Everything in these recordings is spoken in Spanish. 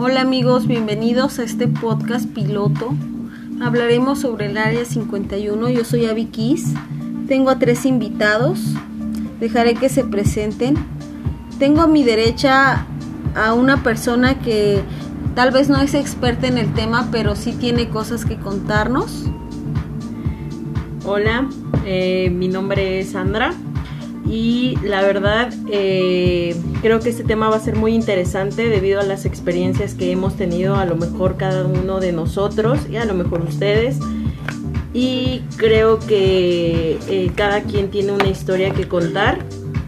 Hola amigos, bienvenidos a este podcast piloto. Hablaremos sobre el área 51. Yo soy Abby Kiss. Tengo a tres invitados. Dejaré que se presenten. Tengo a mi derecha a una persona que tal vez no es experta en el tema, pero sí tiene cosas que contarnos. Hola, eh, mi nombre es Sandra y la verdad eh, creo que este tema va a ser muy interesante debido a las experiencias que hemos tenido a lo mejor cada uno de nosotros y a lo mejor ustedes. Y creo que eh, cada quien tiene una historia que contar.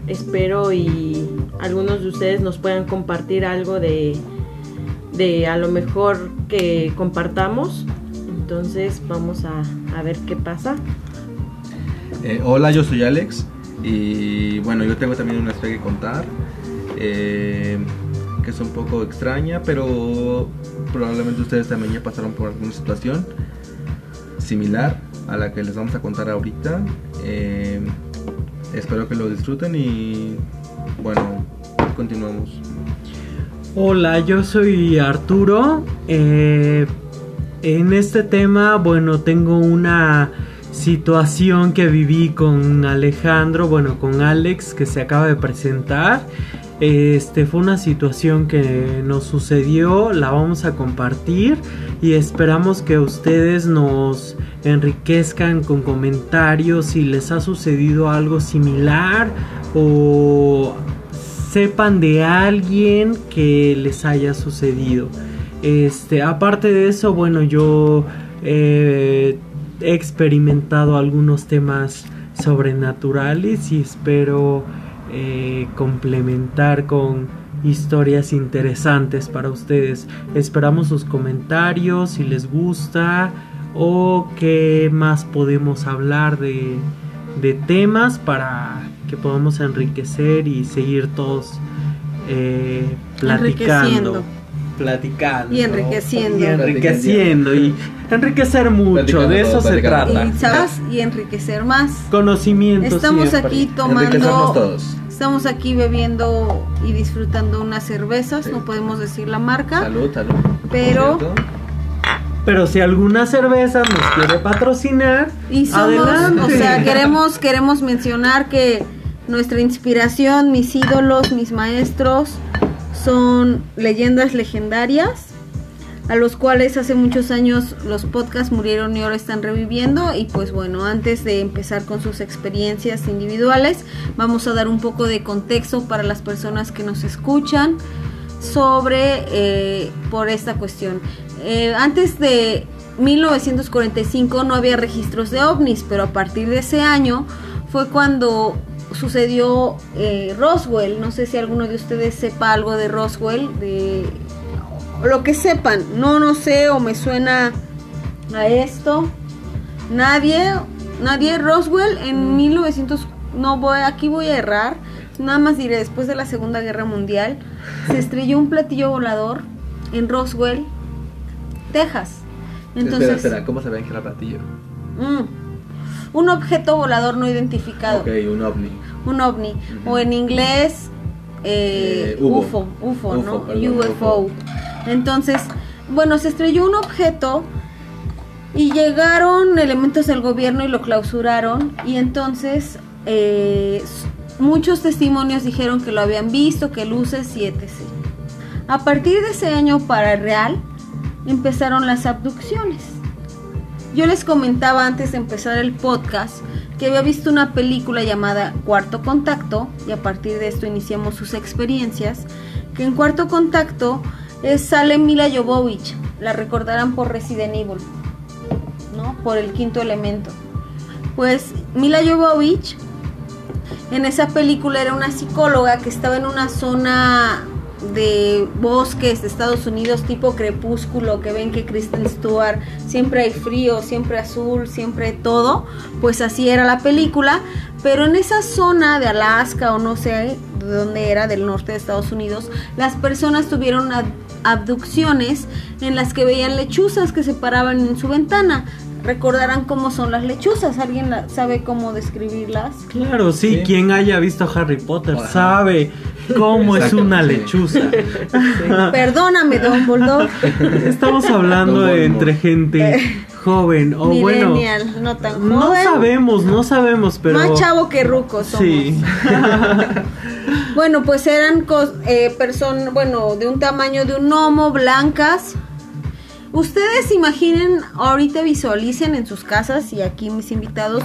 Espero y algunos de ustedes nos puedan compartir algo de, de a lo mejor que compartamos. Entonces vamos a, a ver qué pasa. Eh, hola yo soy Alex y bueno, yo tengo también una historia que contar, eh, que es un poco extraña, pero probablemente ustedes también ya pasaron por alguna situación similar a la que les vamos a contar ahorita. Eh, espero que lo disfruten y bueno, continuamos. Hola, yo soy Arturo. Eh, en este tema, bueno, tengo una situación que viví con Alejandro, bueno, con Alex que se acaba de presentar. Este fue una situación que nos sucedió, la vamos a compartir y esperamos que ustedes nos enriquezcan con comentarios si les ha sucedido algo similar o sepan de alguien que les haya sucedido. Este, aparte de eso, bueno, yo eh, he experimentado algunos temas sobrenaturales y espero eh, complementar con historias interesantes para ustedes. Esperamos sus comentarios si les gusta o qué más podemos hablar de, de temas para que podamos enriquecer y seguir todos eh, platicando platicando. Y enriqueciendo. Y enriqueciendo. Y enriquecer mucho, de eso se trata. Y, ¿sabes? y enriquecer más. Conocimiento. Estamos aquí tomando. Estamos aquí bebiendo y disfrutando unas cervezas, no podemos decir la marca. Salud, salud. Pero. Pero si alguna cerveza nos quiere patrocinar, y somos, o sea, queremos queremos mencionar que nuestra inspiración, mis ídolos, mis maestros, son leyendas legendarias a los cuales hace muchos años los podcasts murieron y ahora están reviviendo y pues bueno, antes de empezar con sus experiencias individuales, vamos a dar un poco de contexto para las personas que nos escuchan sobre eh, por esta cuestión. Eh, antes de 1945 no había registros de ovnis, pero a partir de ese año fue cuando sucedió eh, Roswell. No sé si alguno de ustedes sepa algo de Roswell, de lo que sepan. No, no sé o me suena a esto. Nadie, nadie Roswell en 1900 no voy aquí voy a errar. Nada más diré después de la Segunda Guerra Mundial se estrelló un platillo volador en Roswell, Texas. Entonces, ¿cómo se ve que era platillo? Mm, un objeto volador no identificado. Ok, un ovni. Un ovni. O en inglés, eh, eh, UFO, UFO, ¿no? UFO. Entonces, bueno, se estrelló un objeto y llegaron elementos del gobierno y lo clausuraron y entonces eh, muchos testimonios dijeron que lo habían visto, que luces y etc. A partir de ese año para real empezaron las abducciones. Yo les comentaba antes de empezar el podcast que había visto una película llamada Cuarto Contacto y a partir de esto iniciamos sus experiencias, que en Cuarto Contacto es, sale Mila Jovovich, la recordarán por Resident Evil, ¿no? Por el quinto elemento. Pues Mila Jovovich en esa película era una psicóloga que estaba en una zona de bosques de Estados Unidos tipo crepúsculo que ven que Kristen Stewart siempre hay frío, siempre azul, siempre todo, pues así era la película, pero en esa zona de Alaska o no sé de dónde era, del norte de Estados Unidos, las personas tuvieron abducciones en las que veían lechuzas que se paraban en su ventana. Recordarán cómo son las lechuzas. ¿Alguien sabe cómo describirlas? Claro, sí, quien haya visto Harry Potter sabe cómo es una lechuza. Perdóname, Don Bulldog. Estamos hablando entre gente eh, joven o bueno no tan joven. No sabemos, no sabemos, pero más chavo que ruco somos. Sí. bueno, pues eran eh, personas, bueno, de un tamaño de un gnomo, blancas. Ustedes imaginen, ahorita visualicen en sus casas y aquí mis invitados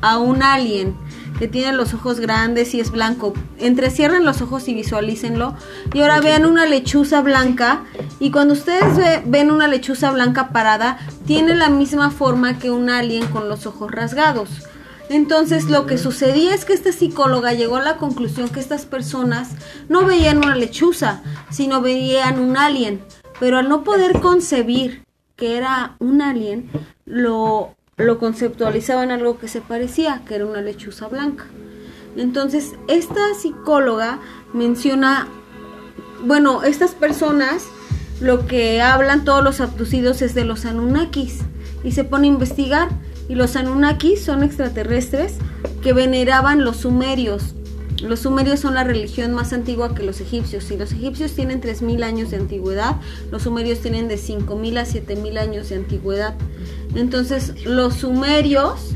a un alien que tiene los ojos grandes y es blanco. Entrecierren los ojos y visualícenlo. Y ahora vean una lechuza blanca. Y cuando ustedes ven una lechuza blanca parada, tiene la misma forma que un alien con los ojos rasgados. Entonces lo que sucedía es que esta psicóloga llegó a la conclusión que estas personas no veían una lechuza, sino veían un alien. Pero al no poder concebir que era un alien, lo lo conceptualizaba en algo que se parecía, que era una lechuza blanca. Entonces, esta psicóloga menciona, bueno, estas personas, lo que hablan todos los abducidos es de los Anunnakis y se pone a investigar y los Anunnakis son extraterrestres que veneraban los sumerios. Los sumerios son la religión más antigua que los egipcios. Si los egipcios tienen 3.000 años de antigüedad, los sumerios tienen de 5.000 a 7.000 años de antigüedad. Entonces, los sumerios,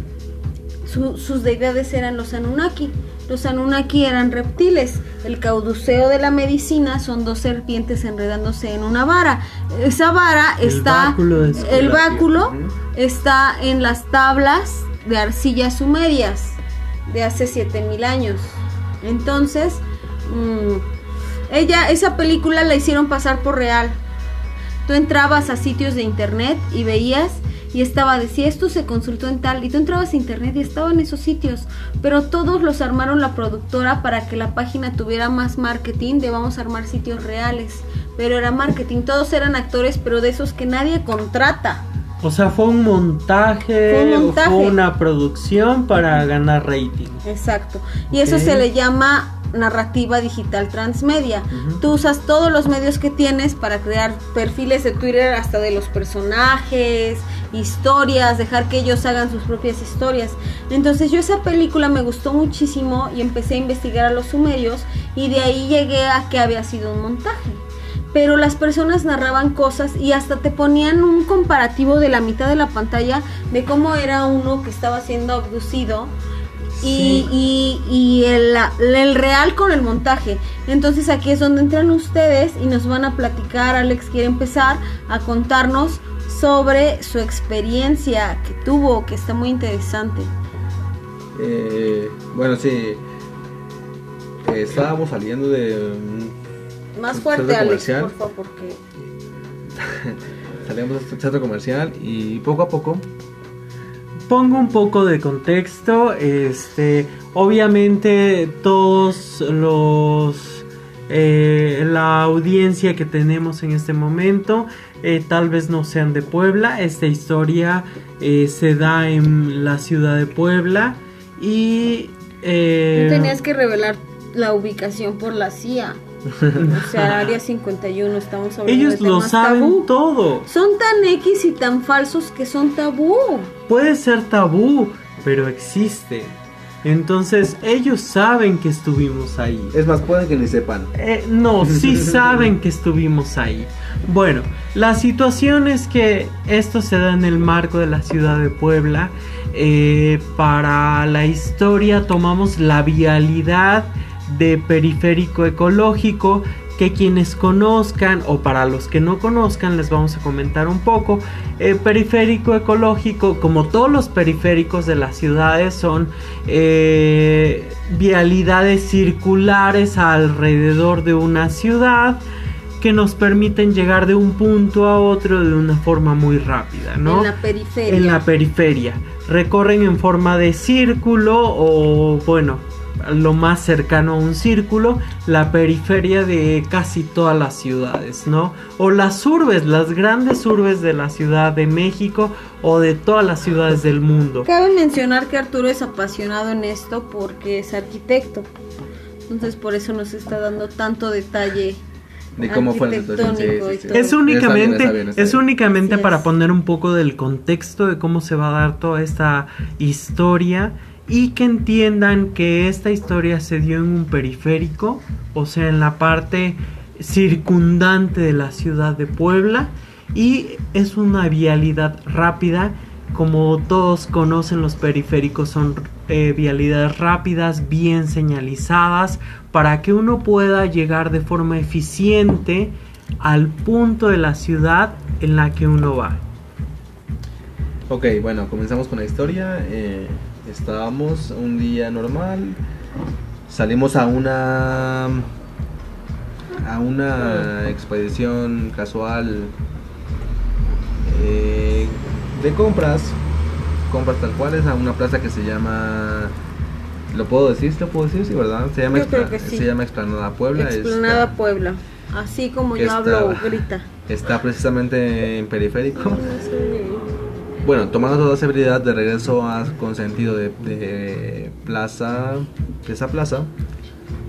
sus deidades eran los Anunnaki. Los Anunnaki eran reptiles. El cauduceo de la medicina son dos serpientes enredándose en una vara. Esa vara está. el báculo está en las tablas de arcilla sumerias de hace 7000 años. Entonces, mm, ella, esa película la hicieron pasar por real. Tú entrabas a sitios de internet y veías y estaba, decía, esto se consultó en tal, y tú entrabas a internet y estaba en esos sitios, pero todos los armaron la productora para que la página tuviera más marketing, de vamos a armar sitios reales, pero era marketing, todos eran actores, pero de esos que nadie contrata. O sea, fue un montaje, fue, una producción para ganar rating. Exacto. Y eso se le llama narrativa digital transmedia. Tú usas todos los medios que tienes para crear perfiles de Twitter hasta de los personajes, historias, dejar que ellos hagan sus propias historias. Entonces yo esa película me gustó muchísimo y empecé a investigar a los sumerios y de ahí llegué a que había sido un montaje pero las personas narraban cosas y hasta te ponían un comparativo de la mitad de la pantalla de cómo era uno que estaba siendo abducido y, el, el, real con el montaje. Entonces aquí es donde entran ustedes y nos van a platicar. Alex quiere empezar a contarnos sobre su experiencia que tuvo, que está muy interesante. Eh, bueno, sí. Eh, estábamos saliendo de más fuerte, Alex, por favor, porque... Salíamos a centro comercial y poco a poco... Pongo un poco de contexto. Este, obviamente todos los... Eh, la audiencia que tenemos en este momento eh, tal vez no sean de Puebla. Esta historia eh, se da en la ciudad de Puebla y... tenías que revelar la ubicación por la CIA. O sea, Área 51, estamos hablando Ellos lo saben todo. Son tan X y tan falsos que son tabú. Puede ser tabú, pero existe. Entonces ellos saben que estuvimos ahí. Es más, pueden que ni sepan. Eh, no, sí saben que estuvimos ahí. Bueno, la situación es que esto se da en el marco de la ciudad de Puebla. Eh, para la historia tomamos la vialidad de periférico ecológico que quienes conozcan o para los que no conozcan les vamos a comentar un poco. Eh, periférico ecológico, como todos los periféricos de las ciudades, son eh, vialidades circulares alrededor de una ciudad que nos permiten llegar de un punto a otro de una forma muy rápida, ¿no? En la periferia. En la periferia. Recorren en forma de círculo o, bueno, lo más cercano a un círculo, la periferia de casi todas las ciudades, ¿no? O las urbes, las grandes urbes de la Ciudad de México o de todas las ciudades del mundo. Cabe mencionar que Arturo es apasionado en esto porque es arquitecto. Entonces por eso nos está dando tanto detalle de cómo fue la situación. Es únicamente, es únicamente para poner un poco del contexto de cómo se va a dar toda esta historia y que entiendan que esta historia se dio en un periférico, o sea, en la parte circundante de la ciudad de Puebla y es una vialidad rápida. Como todos conocen, los periféricos son eh, vialidades rápidas, bien señalizadas, para que uno pueda llegar de forma eficiente al punto de la ciudad en la que uno va. Ok, bueno, comenzamos con la historia. Eh, estábamos un día normal, salimos a una a una expedición casual eh, de compras, compras tal cuales a una plaza que se llama ¿Lo puedo decir? ¿Lo puedo decir? Sí, ¿verdad? Se llama, se llama Explanada Puebla. Explanada Puebla. Así como yo hablo, grita. Está precisamente en periférico. Bueno, tomando toda seguridad de regreso a, con sentido de, plaza, de esa plaza,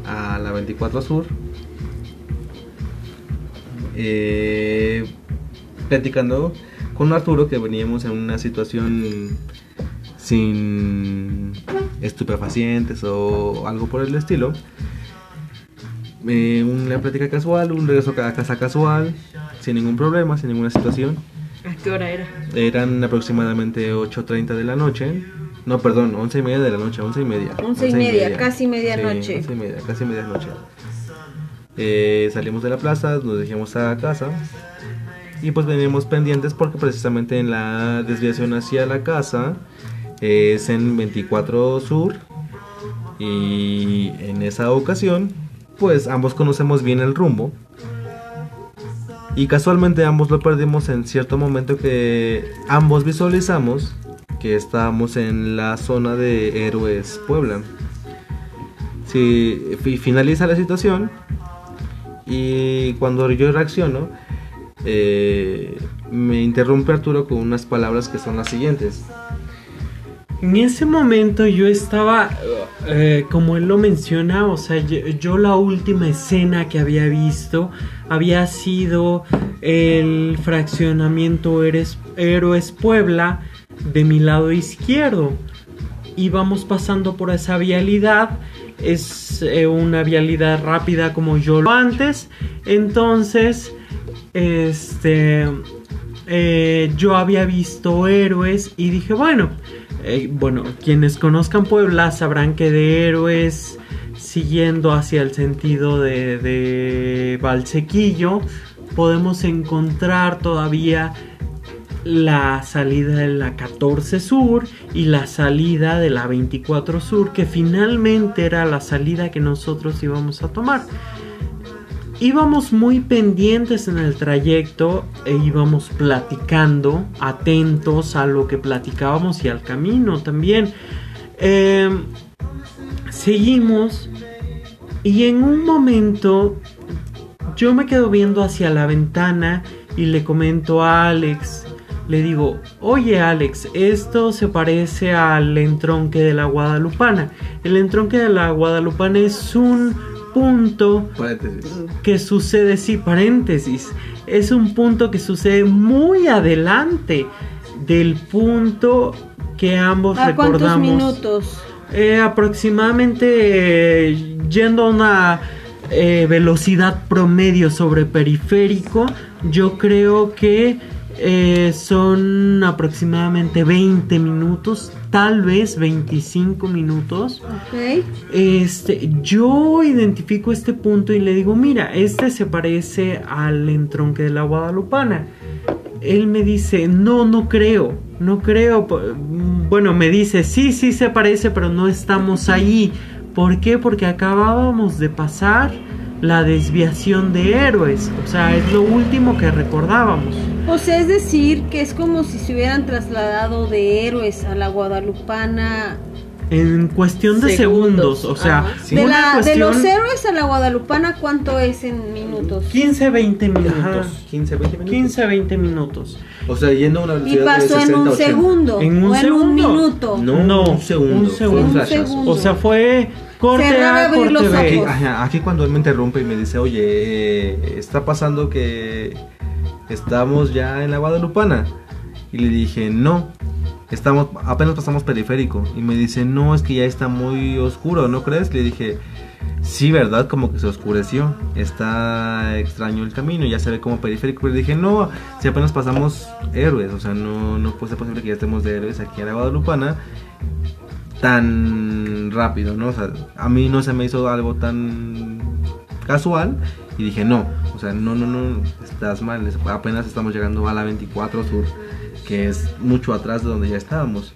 a la 24 Sur. Eh, platicando con Arturo que veníamos en una situación sin estupefacientes o algo por el estilo. Eh, una plática casual, un regreso a casa casual, sin ningún problema, sin ninguna situación. ¿A qué hora era? Eran aproximadamente 8.30 de la noche. No, perdón, 11 y media de la noche, 11 y media. 11 y, media, casi medianoche. Sí, 11 y media, casi medianoche. Eh, salimos de la plaza, nos dejamos a casa y pues veníamos pendientes porque precisamente en la desviación hacia la casa es en 24 Sur y en esa ocasión pues ambos conocemos bien el rumbo y casualmente ambos lo perdimos en cierto momento que ambos visualizamos que estábamos en la zona de Héroes Puebla. Si finaliza la situación, y cuando yo reacciono, eh, me interrumpe Arturo con unas palabras que son las siguientes. En ese momento yo estaba, eh, como él lo menciona, o sea, yo, la última escena que había visto había sido el fraccionamiento Héroes Puebla de mi lado izquierdo. Íbamos pasando por esa vialidad es eh, una vialidad rápida como yo lo antes. Entonces, este, eh, yo había visto héroes y dije, bueno, eh, bueno, quienes conozcan Puebla sabrán que de héroes siguiendo hacia el sentido de, de Valsequillo podemos encontrar todavía la salida de la 14 Sur y la salida de la 24 Sur, que finalmente era la salida que nosotros íbamos a tomar. Íbamos muy pendientes en el trayecto e íbamos platicando, atentos a lo que platicábamos y al camino también. Em, seguimos y en un momento yo me quedo viendo hacia la ventana y le comento a Alex, le digo, oye Alex, esto se parece al entronque de la Guadalupana. El entronque de la Guadalupana es un punto que sucede, sí, paréntesis, es un punto que sucede muy adelante del punto que ambos ¿A recordamos. ¿Cuántos minutos? Eh, aproximadamente eh, yendo a una eh, velocidad promedio sobre periférico, yo creo que eh, son aproximadamente 20 minutos, tal vez 25 minutos. Este, yo identifico este punto y le digo, mira, este se parece al entronque de la Guadalupana. Él me dice, no, no creo, no creo. Bueno, me dice, sí, sí se parece, pero no estamos ahí. ¿Por qué? Porque acabábamos de pasar la desviación de héroes. O sea, es lo último que recordábamos. O sea, es decir, que es como si se hubieran trasladado de héroes a la guadalupana. En cuestión de segundos, o sea, de, los héroes a la guadalupana, ¿cuánto es en minutos? 15, 20 minutos. 15, 20 minutos. 15, 20 minutos. O sea, yendo a una velocidad Y pasó en un segundo. ¿En un, segundo? en un minuto. No, un segundo. Un segundo. O sea, fue corte A, corte los Aquí, aquí, cuando él me interrumpe y me dice, oye, eh, está pasando que estamos ya en la Guadalupana. Y le dije, no, estamos, apenas pasamos periférico. Y me dice, no, es que ya está muy oscuro, ¿no crees? Le dije, sí, ¿verdad? Como que se oscureció. Está extraño el camino, ya se ve como periférico. Pero dije, no, si apenas pasamos héroes, o sea, no, no puede ser posible que ya estemos de héroes aquí en la Guadalupana tan rápido, ¿no? O sea, a mí no se me hizo algo tan casual y dije, no, o sea, no, no, no, estás mal, apenas estamos llegando a la 24 Sur que es mucho atrás de donde ya estábamos.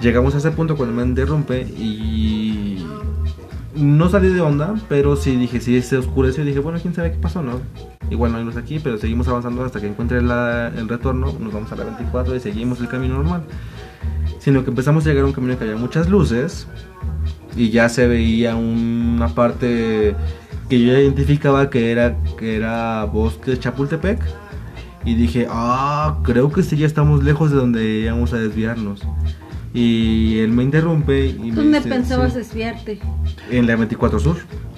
Llegamos a ese punto cuando me interrumpe y no salí de onda, pero sí dije, sí se oscureció y dije, bueno, quién sabe qué pasó, ¿no? Igual no hay luz aquí, pero seguimos avanzando hasta que encuentre el retorno, nos vamos a la 24 y seguimos el camino normal. Sino que empezamos a llegar a un camino que había muchas luces y ya se veía una parte que yo identificaba que era, que era bosque de Chapultepec y dije, ah, creo que sí ya estamos lejos de donde íbamos a desviarnos. Y él me interrumpe y ¿Dónde pensabas desviarte? En la 24 Sur.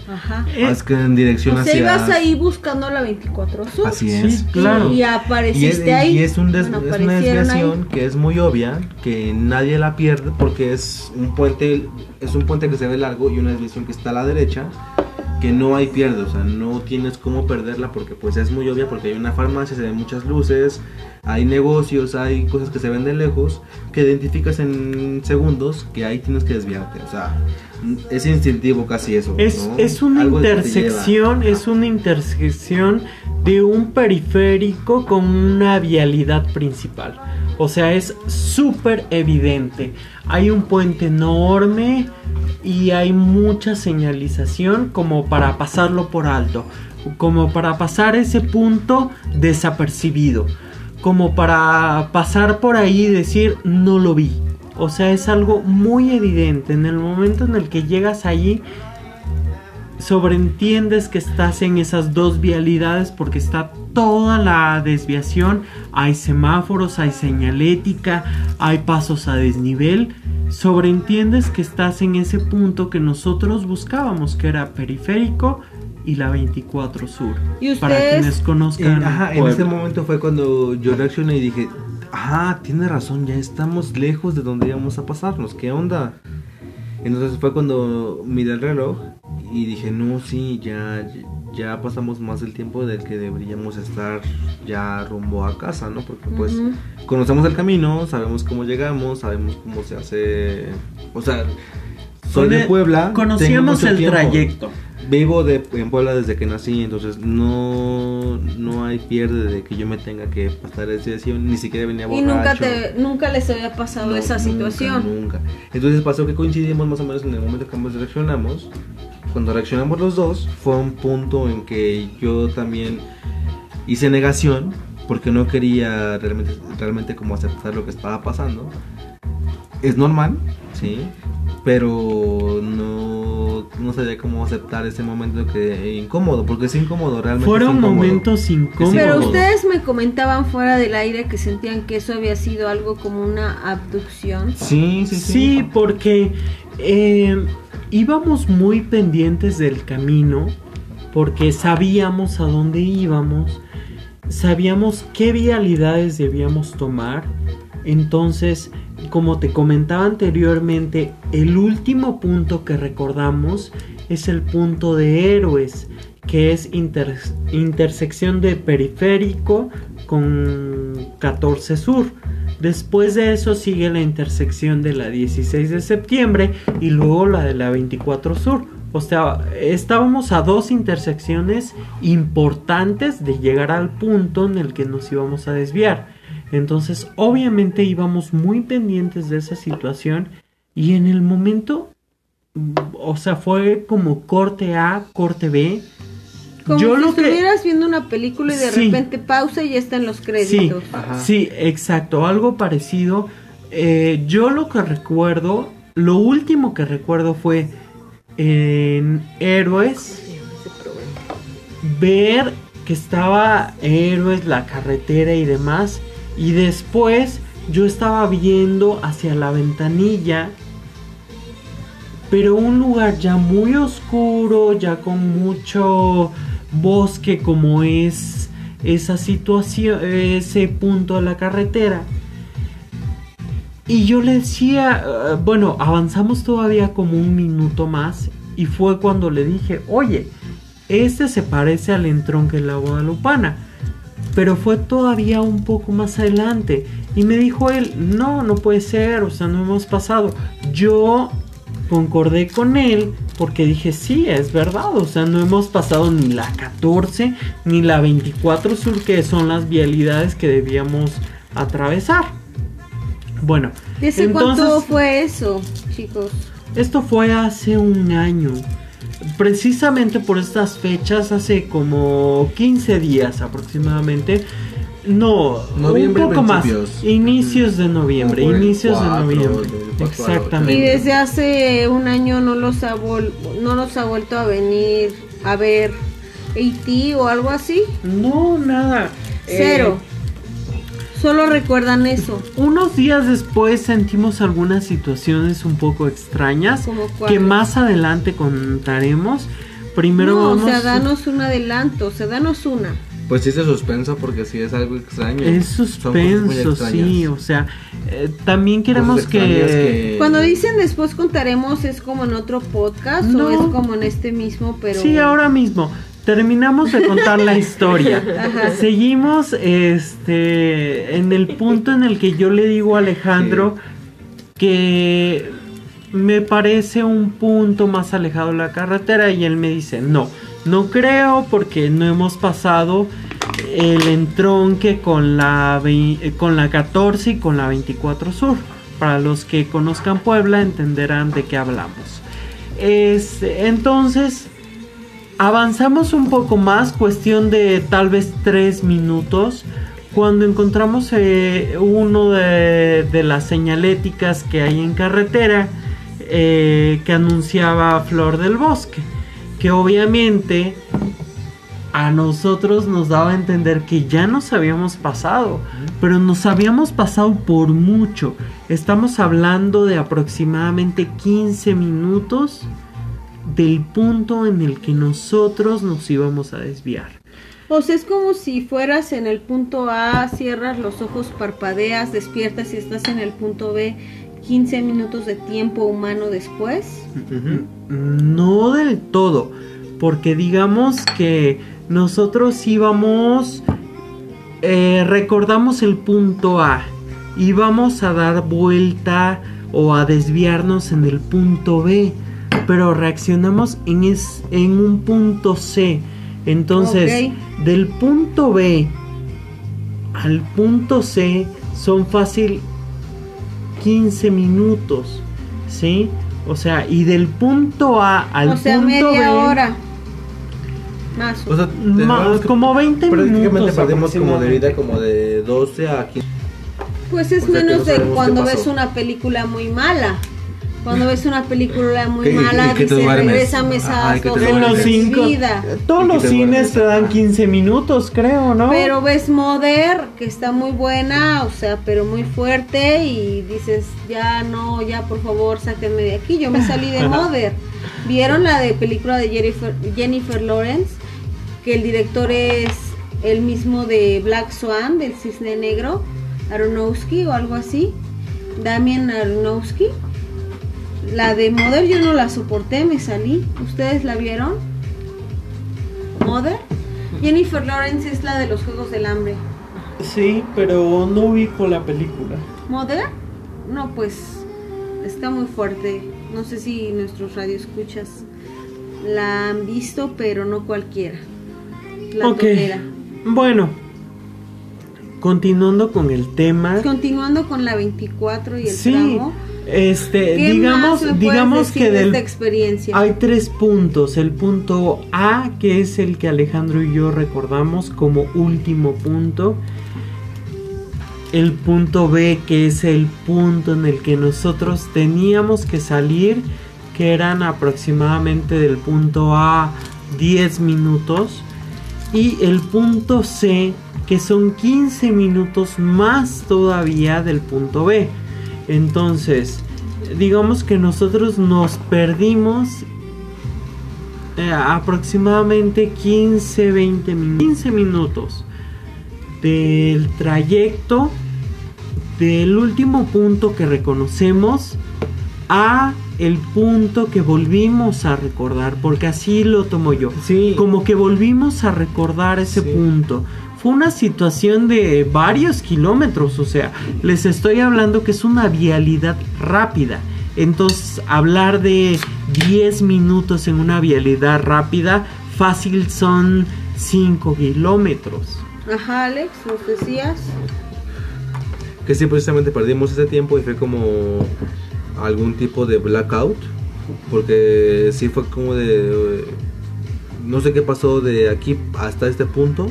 Ajá. Es que en dirección o sea, hacia. ibas ahí buscando la 24 Sur. Así es. claro. Y apareciste ahí. Y es, un es una desviación que es muy obvia, que nadie la pierde porque es un puente, es un puente que se ve largo y una desviación que está a la derecha que no hay pierde, o sea, no tienes cómo perderla porque pues es muy obvia porque hay una farmacia, se ven muchas luces, hay negocios, hay cosas que se ven de lejos, que identificas en segundos que ahí tienes que desviarte, o sea, es instintivo casi eso. Es, es una intersección, es una intersección de un periférico con una vialidad principal. O sea, es súper evidente. Hay un puente enorme y hay mucha señalización como para pasarlo por alto, como para pasar ese punto desapercibido, como para pasar por ahí y decir no lo vi. O sea, es algo muy evidente. En el momento en el que llegas allí, sobreentiendes que estás en esas dos vialidades porque está toda la desviación, hay semáforos, hay señalética, hay pasos a desnivel, sobreentiendes que estás en ese punto que nosotros buscábamos, que era periférico y la 24 Sur. ¿Y para quienes conozcan. ajá, en ese momento fue cuando yo reaccioné y dije, ah, tiene razón, ya estamos lejos de donde íbamos a pasarnos, ¿qué onda? Entonces fue cuando miré el reloj y dije, no, sí, ya, ya pasamos más del tiempo del que deberíamos estar ya rumbo a casa, ¿no? Porque pues conocemos el camino, sabemos cómo llegamos, sabemos cómo se hace... O sea, soy de Puebla. Conocíamos el trayecto vivo de, en Puebla desde que nací, entonces no, no hay pierde de que yo me tenga que pasar esa situación, ni siquiera venía borracho. Y nunca, te, nunca les había pasado esa situación. Nunca, Entonces pasó que coincidimos más o menos en el momento que ambos reaccionamos. Cuando reaccionamos los dos, fue un punto en que yo también hice negación, porque no quería realmente, realmente como aceptar lo que estaba pasando. Es normal, sí, pero no, no sabía cómo aceptar ese momento que incómodo, porque es incómodo realmente. Fueron momentos incómodos. Pero ustedes me comentaban fuera del aire que sentían que eso había sido algo como una abducción. Sí, sí, sí. Sí, porque eh, íbamos muy pendientes del camino, porque sabíamos a dónde íbamos, sabíamos qué vialidades debíamos tomar, entonces como te comentaba anteriormente, el último punto que recordamos es el punto de héroes, que es intersección de periférico con 14 sur. Después de eso sigue la intersección de la 16 de septiembre y luego la de la 24 sur. O sea, estábamos a dos intersecciones importantes de llegar al punto en el que nos íbamos a desviar. Entonces, obviamente íbamos muy pendientes de esa situación y en el momento, o sea, fue como corte A, corte B. Como Yo si estuvieras viendo una película y de repente pausa y ya están los créditos. Sí, sí exacto, algo parecido. Eh, yo lo que recuerdo, lo último que recuerdo fue en Héroes ver que estaba Héroes, la carretera y demás y después yo estaba viendo hacia la ventanilla pero un lugar ya muy oscuro, ya con mucho bosque como es esa situación, ese punto de la carretera. Y yo le decía, eh, bueno, avanzamos todavía como un minuto más y fue cuando le dije, oye, este se parece al entronque de la Guadalupana, pero fue todavía un poco más adelante. Y me dijo él, no, no puede ser, o sea, no hemos pasado. Yo concordé con él porque dije, sí, es verdad, o sea, no hemos pasado ni la 14 ni la 24 sur, que son las vialidades que debíamos atravesar. Bueno, ¿Desde entonces, cuánto fue eso, chicos? Esto fue hace un año. Precisamente por estas fechas, hace como 15 días aproximadamente, no, un poco más. Inicios de noviembre, inicios de noviembre. Exactamente. Y desde hace un año no los ha no los ha vuelto a venir a ver AT o algo así. No, nada. Cero. Eh, Solo recuerdan eso. Unos días después sentimos algunas situaciones un poco extrañas que más adelante contaremos. Primero no, vamos... o sea, danos un adelanto, o sea, danos una. Pues sí, es suspenso porque sí es algo extraño. Es suspenso, sí, o sea, eh, también queremos que... Cuando dicen después contaremos, ¿es como en otro podcast o es como en este mismo, pero... Sí, ahora mismo. Terminamos de contar la historia. Seguimos este en el punto en el que yo le digo a Alejandro que me parece un punto más alejado de la carretera y él me dice, "No, no creo porque no hemos pasado el entronque con la, con la 14 y con la 24 Sur. Para los que conozcan Puebla entenderán de qué hablamos. entonces, avanzamos un poco más, cuestión de tal vez 3 minutos. Cuando encontramos eh, uno de, las señaléticas que hay en carretera eh, que anunciaba Flor del Bosque que obviamente a nosotros nos daba a entender que ya nos habíamos pasado, pero nos habíamos pasado por mucho. Estamos hablando de aproximadamente 15 minutos del punto en el que nosotros nos íbamos a desviar. O sea, es como si fueras en el punto A, cierras los ojos, parpadeas, despiertas y estás en el punto B 15 minutos de tiempo humano después? No del todo, porque digamos que nosotros íbamos, eh, recordamos el punto A, íbamos a dar vuelta o a desviarnos en el punto B, pero reaccionamos en, es, en un punto C. Entonces, del punto B al punto C son fácil 15 minutos, ¿sí? O sea, y del punto A al o sea, punto media hora. Más. O sea, más, como 20 prácticamente minutos. perdemos como de vida como de 12 a 15. Pues es menos de cuando ves una película muy mala. Cuando ves una película muy mala, dices, regresa a vida. Todos los cines te dan 15 minutos, creo, ¿no? Pero ves Mother, que está muy buena, o sea, pero muy fuerte, y dices, ya no, ya por favor, sáquenme de aquí. Yo me salí de Mother. ¿Vieron la de película de Jennifer, Jennifer Lawrence? Que el director es el mismo de Black Swan, del Cisne Negro, Aronofsky o algo así. Damien Aronofsky la de Mother yo no la soporté, me salí. ¿Ustedes la vieron? ¿Mother? Jennifer Lawrence es la de los Juegos del Hambre. Sí, pero no ubico la película. ¿Mother? No, pues está muy fuerte. No sé si nuestros radioescuchas la han visto, pero no cualquiera. La ok. Bueno, continuando con el tema. Continuando con la 24 y el sí, este, digamos, digamos que de experiencia? hay tres puntos. El punto A, que es el que Alejandro y yo recordamos como último punto. El punto B, que es el punto en el que nosotros teníamos que salir, que eran aproximadamente del punto A 10 minutos. Y el punto C, que son 15 minutos más todavía del punto B. Entonces, digamos que nosotros nos perdimos eh, aproximadamente 15, 20 15 minutos del trayecto del último punto que reconocemos a el punto que volvimos a recordar, porque así lo tomo yo. Sí. Como que volvimos a recordar ese punto. Fue una situación de varios kilómetros, o sea, les estoy hablando que es una vialidad rápida. Entonces, hablar de 10 minutos en una vialidad rápida, fácil son 5 kilómetros. Ajá, Alex, nos decías. Que sí, precisamente perdimos ese tiempo y fue como algún tipo de blackout. Porque sí fue como de... No sé qué pasó de aquí hasta este punto.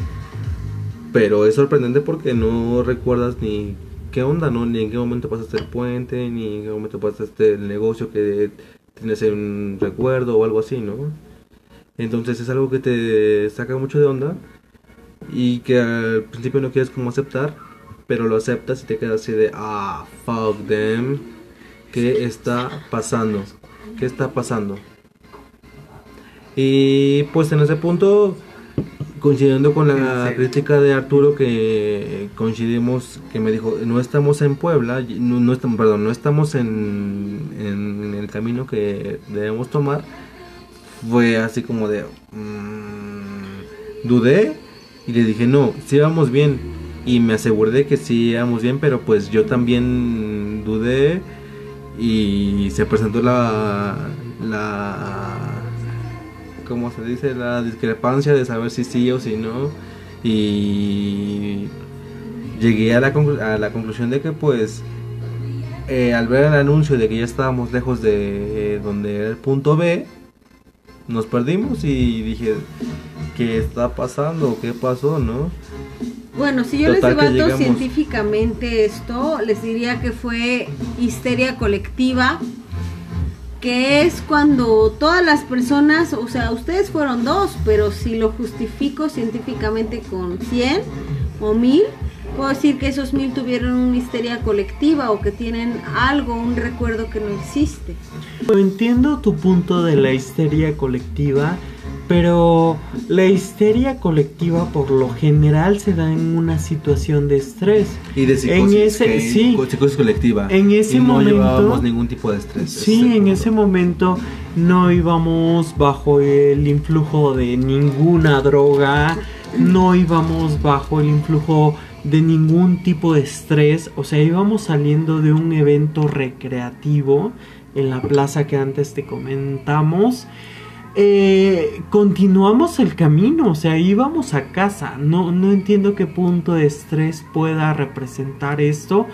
Pero es sorprendente porque no recuerdas ni qué onda, ¿no? Ni en qué momento pasaste el puente, ni en qué momento pasaste el negocio que tienes en recuerdo o algo así, ¿no? Entonces es algo que te saca mucho de onda y que al principio no quieres como aceptar, pero lo aceptas y te quedas así de, ah, fuck them, ¿qué está pasando? ¿Qué está pasando? Y pues en ese punto, coincidiendo con la crítica de Arturo que coincidimos, que me dijo, no estamos en Puebla, no, estamos, perdón, no estamos en, en, el camino que debemos tomar, fue así como de, mmm, dudé y le dije, no, sí vamos bien. Y me aseguré de que sí íbamos bien, pero pues yo también dudé y se presentó la, la ¿cómo se dice? La discrepancia de saber si sí o si no. Y llegué a la, a la conclusión de que pues eh, al ver el anuncio de que ya estábamos lejos de eh, donde era el punto B, nos perdimos y dije, ¿qué está pasando? ¿Qué pasó, no? Bueno, si yo les debato científicamente esto, les diría que fue histeria colectiva, que es cuando todas las personas, o sea, ustedes fueron dos, pero si lo justifico científicamente con 100 o 1000, puedo decir que esos mil tuvieron una histeria colectiva o que tienen algo, un recuerdo que no existe. Entiendo tu punto de la histeria colectiva pero la histeria colectiva por lo general se da en una situación de estrés. Y de psicosis, en ese, sí, psicosis colectiva. En ese y no momento, llevábamos ningún tipo de estrés. Sí, en ese momento no íbamos bajo el influjo de ninguna droga, no íbamos bajo el influjo de ningún tipo de estrés, o sea, íbamos saliendo de un evento recreativo en la plaza que antes te comentamos eh, continuamos el camino, o sea, íbamos a casa. No, no entiendo qué punto de estrés pueda representar esto,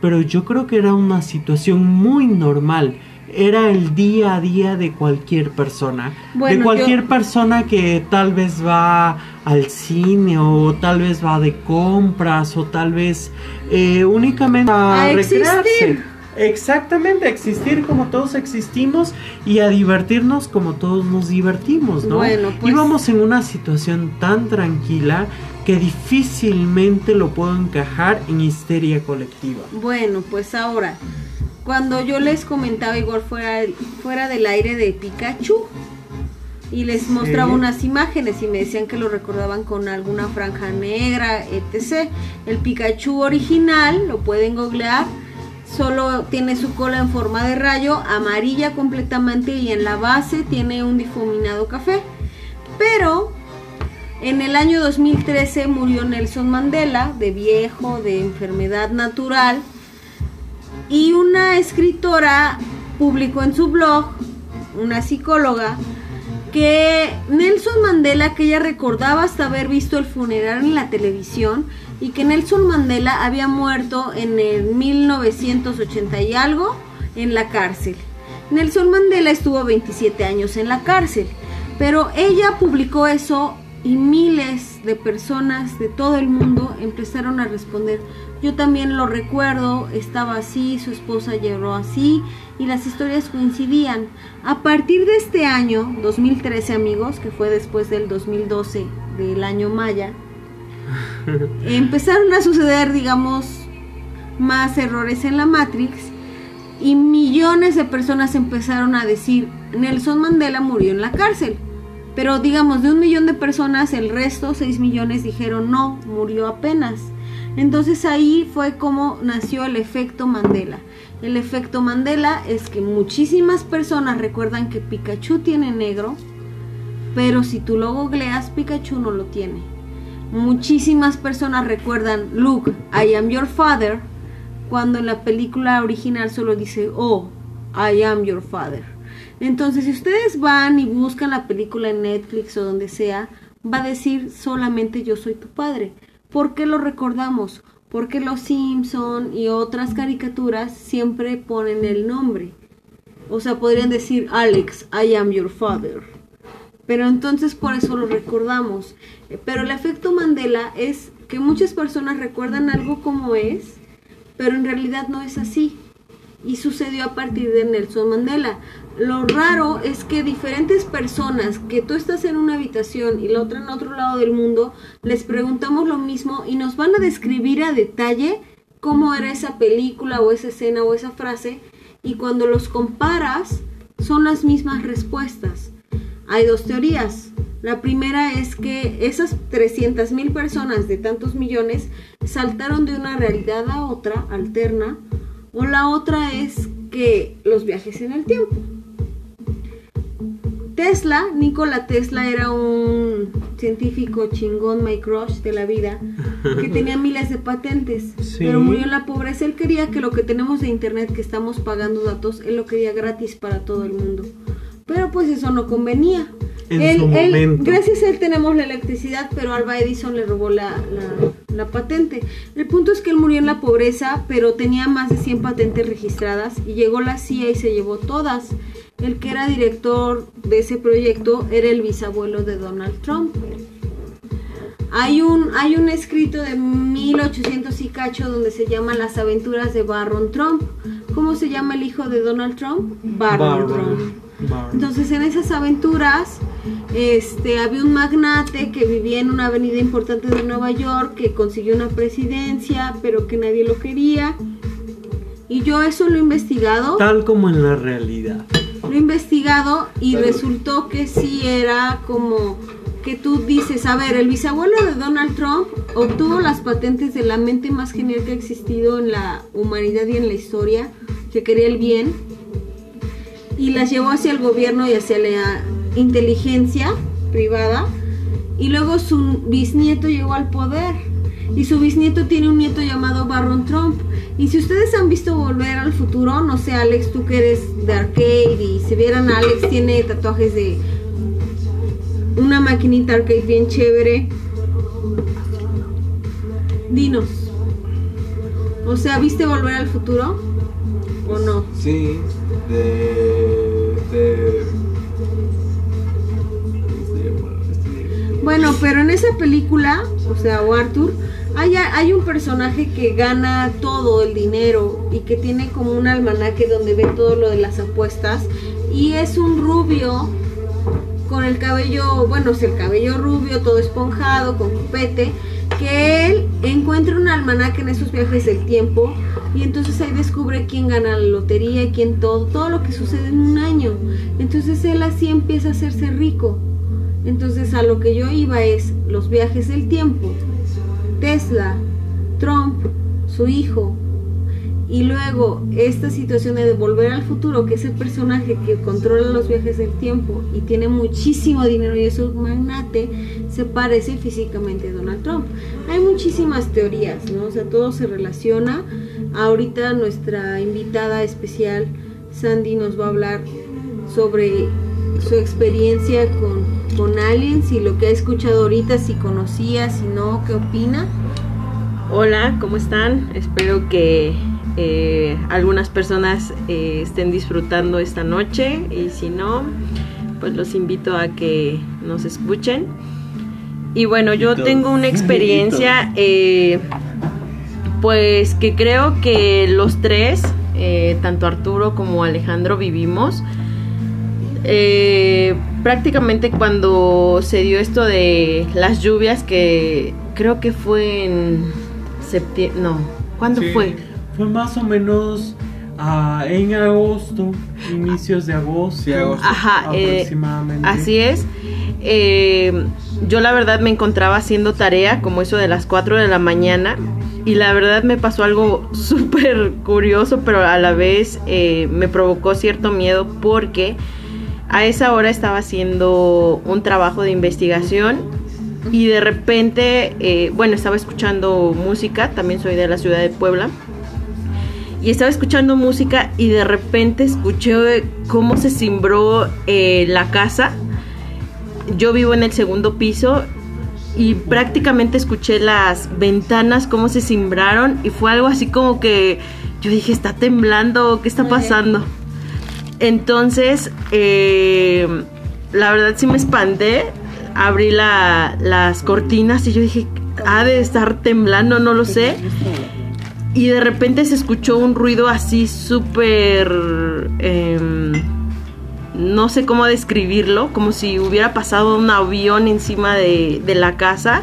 pero yo creo que era una situación muy normal. Era el día a día de cualquier persona. de cualquier persona que tal vez va al cine o tal vez va de compras o tal vez eh, únicamente a, recrearse. Exactamente, existir como todos existimos y a divertirnos como todos nos divertimos, ¿no? Bueno, pues... Íbamos en una situación tan tranquila que difícilmente lo puedo encajar en histeria colectiva. Bueno, pues ahora, cuando yo les comentaba igual fuera, fuera del aire de Pikachu, y les mostraba unas imágenes y me decían que lo recordaban con alguna franja negra, etc. El Pikachu original, lo pueden googlear, solo tiene su cola en forma de rayo, amarilla completamente y en la base tiene un difuminado café. Pero en el año 2013 murió Nelson Mandela de viejo, de enfermedad natural. Y una escritora publicó en su blog, una psicóloga, que Nelson Mandela, que ella recordaba hasta haber visto el funeral en la televisión, y que Nelson Mandela había muerto en el 1980 y algo en la cárcel. Nelson Mandela estuvo 27 años en la cárcel, pero ella publicó eso y miles de personas de todo el mundo empezaron a responder. Yo también lo recuerdo, estaba así, su esposa lloró así y las historias coincidían. A partir de este año, 2013 amigos, que fue después del 2012 del año Maya, empezaron a suceder, digamos, más errores en la Matrix y millones de personas empezaron a decir, Nelson Mandela murió en la cárcel. Pero digamos, de un millón de personas, el resto, 6 millones, dijeron no, murió apenas. Entonces ahí fue como nació el efecto Mandela. El efecto Mandela es que muchísimas personas recuerdan que Pikachu tiene negro, pero si tú lo googleas, Pikachu no lo tiene. Muchísimas personas recuerdan Luke, I am your father, cuando en la película original solo dice, oh, I am your father. Entonces, si ustedes van y buscan la película en Netflix o donde sea, va a decir solamente yo soy tu padre. ¿Por qué lo recordamos? Porque los Simpson y otras caricaturas siempre ponen el nombre. O sea, podrían decir Alex, I am your father. Pero entonces por eso lo recordamos. Pero el efecto Mandela es que muchas personas recuerdan algo como es, pero en realidad no es así. Y sucedió a partir de Nelson Mandela lo raro es que diferentes personas, que tú estás en una habitación y la otra en otro lado del mundo, les preguntamos lo mismo y nos van a describir a detalle cómo era esa película o esa escena o esa frase y cuando los comparas son las mismas respuestas. Hay dos teorías. La primera es que esas 300 mil personas de tantos millones saltaron de una realidad a otra, alterna, o la otra es que los viajes en el tiempo. Tesla, Nikola Tesla era un científico chingón, my crush de la vida, que tenía miles de patentes, pero murió en la pobreza. Él quería que lo que tenemos de internet, que estamos pagando datos, él lo quería gratis para todo el mundo. Pero pues eso no convenía. gracias a él tenemos la electricidad, pero Alba Edison le robó la, la, patente. El punto es que él murió en la pobreza, pero tenía más de 100 patentes registradas y llegó la CIA y se llevó todas. El que era director de ese proyecto era el bisabuelo de Donald Trump. Hay un, hay un escrito de 1800 y cacho donde se llama Las aventuras de Barron Trump. ¿Cómo se llama el hijo de Donald Trump? Barron, Trump. Entonces en esas aventuras este, había un magnate que vivía en una avenida importante de Nueva York que consiguió una presidencia pero que nadie lo quería. Y yo eso lo he investigado. Tal como en la realidad lo he investigado y resultó que sí era como que tú dices, a ver, el bisabuelo de Donald Trump obtuvo las patentes de la mente más genial que ha existido en la humanidad y en la historia, que quería el bien, y las llevó hacia el gobierno y hacia la inteligencia privada, y luego su bisnieto llegó al poder, y su bisnieto tiene un nieto llamado Barron Trump, y si ustedes han visto Volver al Futuro, no sé, Alex, tú que eres de arcade y si vieran Alex tiene tatuajes de una maquinita arcade bien chévere. Dinos. O sea, ¿viste Volver al Futuro? ¿O no? Sí, de... de... Bueno, pero en esa película, o sea, o Arthur, hay, un personaje que gana todo el dinero y que tiene como un almanaque donde ve todo lo de las apuestas y es un rubio con el cabello, bueno, es el cabello rubio, todo esponjado, con cupete, que él encuentra un almanaque en esos viajes del tiempo y entonces ahí descubre quién gana la lotería, quién todo, todo lo que sucede en un año. Entonces él así empieza a hacerse rico. Entonces a lo que yo iba es los viajes del tiempo Tesla, Trump, su hijo, y luego esta situación de volver al futuro, que es el personaje que controla los viajes del tiempo y tiene muchísimo dinero y es un magnate, se parece físicamente a Donald Trump. Hay muchísimas teorías, ¿no? O sea, todo se relaciona. Ahorita nuestra invitada especial, Sandy, nos va a hablar sobre su experiencia con, con aliens y lo que ha escuchado ahorita, si conocía, si no, qué opina. Hola, ¿cómo están? Espero que eh, algunas personas eh, estén disfrutando esta noche y si no, pues los invito a que nos escuchen. Y bueno, yo tengo una experiencia, eh, pues que creo que los tres, tanto Arturo como Alejandro, vivimos eh, prácticamente cuando se dio esto de las lluvias, que creo que fue en septiembre, no, ¿cuándo fue? Fue más o menos Ah, en agosto, inicios de agosto. Sí, agosto. Ajá, eh, aproximadamente. así es. Eh, yo la verdad me encontraba haciendo tarea como eso de las 4 de la mañana y la verdad me pasó algo súper curioso pero a la vez eh, me provocó cierto miedo porque a esa hora estaba haciendo un trabajo de investigación y de repente, eh, bueno, estaba escuchando música, también soy de la ciudad de Puebla y estaba escuchando música y de repente escuché cómo se cimbró eh, la casa. Yo vivo en el segundo piso y prácticamente escuché las ventanas cómo se cimbraron y fue algo así como que yo dije, está temblando, ¿qué está pasando? Entonces, eh, la verdad sí me espanté, abrí la, las cortinas y yo dije, ha de estar temblando, no lo sé y de repente se escuchó un ruido así súper... Em, no sé cómo describirlo, como si hubiera pasado un avión encima de, la casa.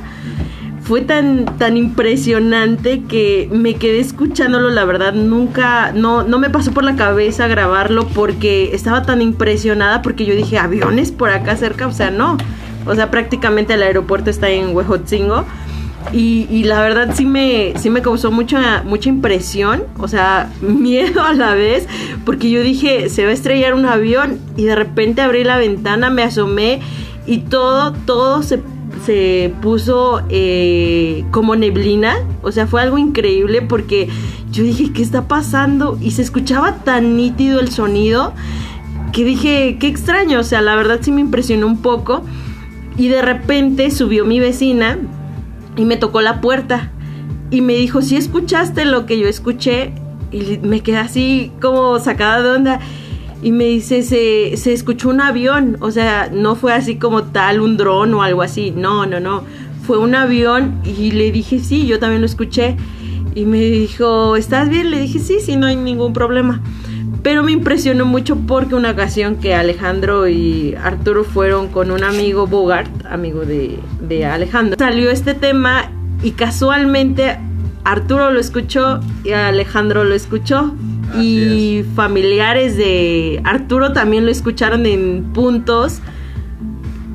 Fue tan, tan impresionante que me quedé escuchándolo, la verdad, nunca, no, no me pasó por la cabeza grabarlo porque estaba tan impresionada porque yo dije, aviones por acá cerca, o sea, no. O sea, prácticamente el aeropuerto está en Huejotzingo y, la verdad sí me, sí me causó mucha, mucha impresión, o sea, miedo a la vez, porque yo dije, se va a estrellar un avión y de repente abrí la ventana, me asomé y todo, todo se, se puso eh, como neblina, o sea, fue algo increíble porque yo dije, ¿qué está pasando? Y se escuchaba tan nítido el sonido que dije, qué extraño, o sea, la verdad sí me impresionó un poco. Y de repente subió mi vecina, y me tocó la puerta. Y me dijo, si escuchaste lo que yo escuché y me quedé así como sacada de onda. Y me dice, se, se escuchó un avión, o sea, no fue así como tal un dron o algo así, no, no, no, fue un avión y le dije, sí, yo también lo escuché y me dijo, ¿estás bien? Le dije, sí, sí, no hay ningún problema. Pero me impresionó mucho porque una ocasión que Alejandro y Arturo fueron con un amigo Bogart, amigo de, de Alejandro, salió este tema y casualmente Arturo lo escuchó y Alejandro lo escuchó. y familiares de Arturo también lo escucharon en puntos.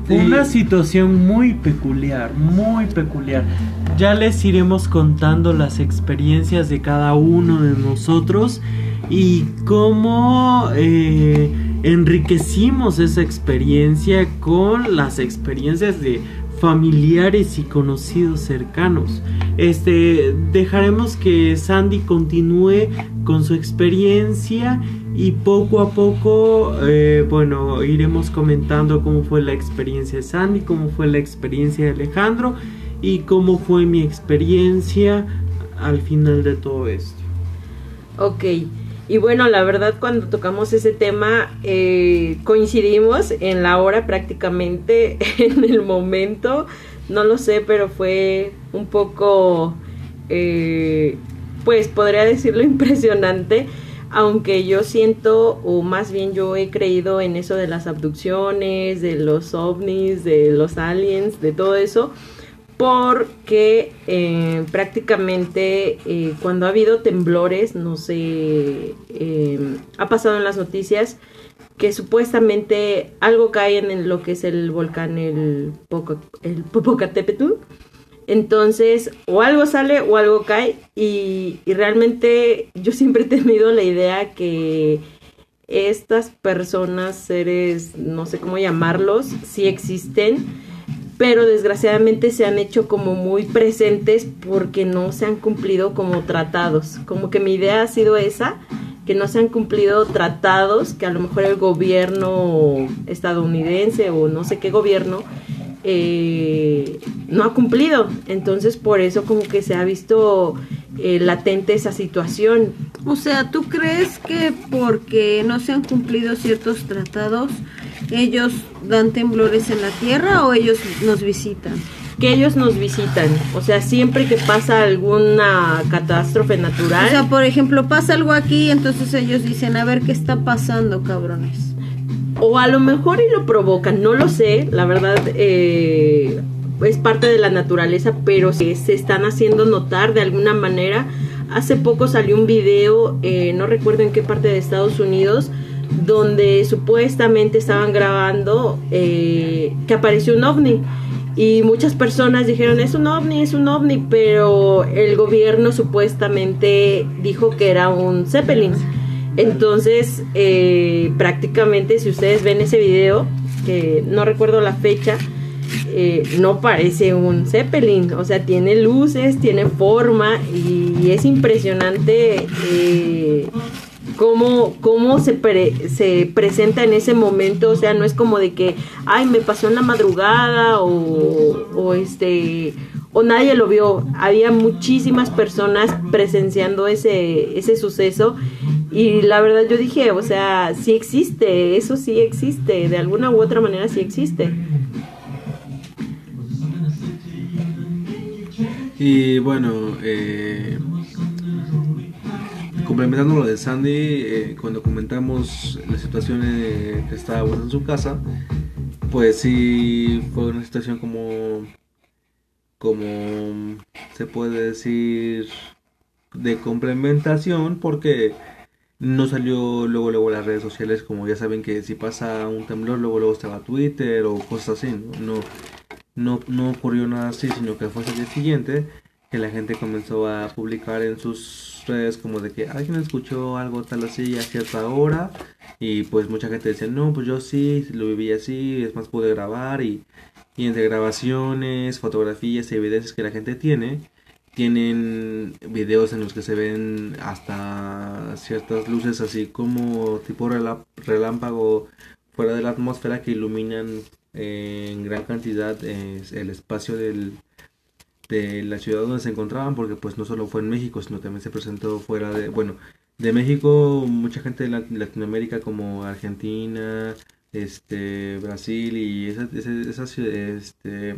Una situación muy peculiar, muy peculiar. Ya les iremos contando las experiencias de cada uno de nosotros y cómo eh, enriquecimos esa experiencia con las experiencias de familiares y conocidos cercanos. Este dejaremos que Sandy continúe con su experiencia y poco a poco, eh, bueno, iremos comentando cómo fue la experiencia de Sandy, cómo fue la experiencia de Alejandro y cómo fue mi experiencia al final de todo esto. Ok. Y bueno, la verdad cuando tocamos ese tema eh, coincidimos en la hora prácticamente, en el momento, no lo sé, pero fue un poco, eh, pues podría decirlo impresionante, aunque yo siento, o más bien yo he creído en eso de las abducciones, de los ovnis, de los aliens, de todo eso porque eh, prácticamente eh, cuando ha habido temblores, no sé, eh, ha pasado en las noticias que supuestamente algo cae en lo que es el volcán, el, el Popocatépetl. Entonces, o algo sale o algo cae y, y realmente yo siempre he tenido la idea que estas personas, seres, no sé cómo llamarlos, sí existen pero desgraciadamente se han hecho como muy presentes porque no se han cumplido como tratados. Como que mi idea ha sido esa, que no se han cumplido tratados, que a lo mejor el gobierno estadounidense o no sé qué gobierno eh, no ha cumplido. Entonces por eso como que se ha visto eh, latente esa situación. O sea, ¿tú crees que porque no se han cumplido ciertos tratados, ellos dan temblores en la Tierra o ellos nos visitan? que ellos nos visitan. O sea, siempre que pasa alguna catástrofe natural. O sea, por ejemplo, pasa algo aquí, entonces ellos dicen, a ver qué está pasando, cabrones. O a lo mejor y lo provocan, no lo sé. La verdad, eh, es parte de la naturaleza, pero se, se están haciendo notar de alguna manera. Hace poco salió un video, eh, no recuerdo en qué parte de Estados Unidos, donde supuestamente estaban grabando eh, que apareció un ovni. Y muchas personas dijeron, es un ovni, es un ovni, pero el gobierno supuestamente dijo que era un Zeppelin. Entonces, eh, prácticamente si ustedes ven ese video, que no recuerdo la fecha, eh, no parece un Zeppelin, o sea, tiene luces, tiene forma y es impresionante cómo, cómo se, se presenta en ese momento, o sea, no es como de que, ay, me pasó en la madrugada o, o este o nadie lo vio. Había muchísimas personas presenciando ese, ese suceso y la verdad yo dije, o sea, sí existe, eso sí existe, de alguna u otra manera sí existe. Y bueno, eh, complementando lo de Sandy, eh, cuando comentamos la situación que estaba en su casa, pues sí fue una situación como, como se puede decir, de complementación, porque no salió luego luego las redes sociales como ya saben que si pasa un temblor luego luego estaba Twitter o cosas así no no, no ocurrió nada así, sino que fue el día siguiente que la gente comenzó a publicar en sus redes como de que alguien escuchó algo tal así a cierta hora y pues mucha gente decía, no, pues yo sí, lo viví así, es más pude grabar y, y entre grabaciones, fotografías y evidencias que la gente tiene, tienen videos en los que se ven hasta ciertas luces así como tipo relámpago fuera de la atmósfera que iluminan en gran cantidad el espacio del, de la ciudad donde se encontraban, porque pues no solo fue en México, sino también se presentó fuera de, bueno, de México, mucha gente de Latinoamérica como Argentina, este, Brasil y esas, esas, este,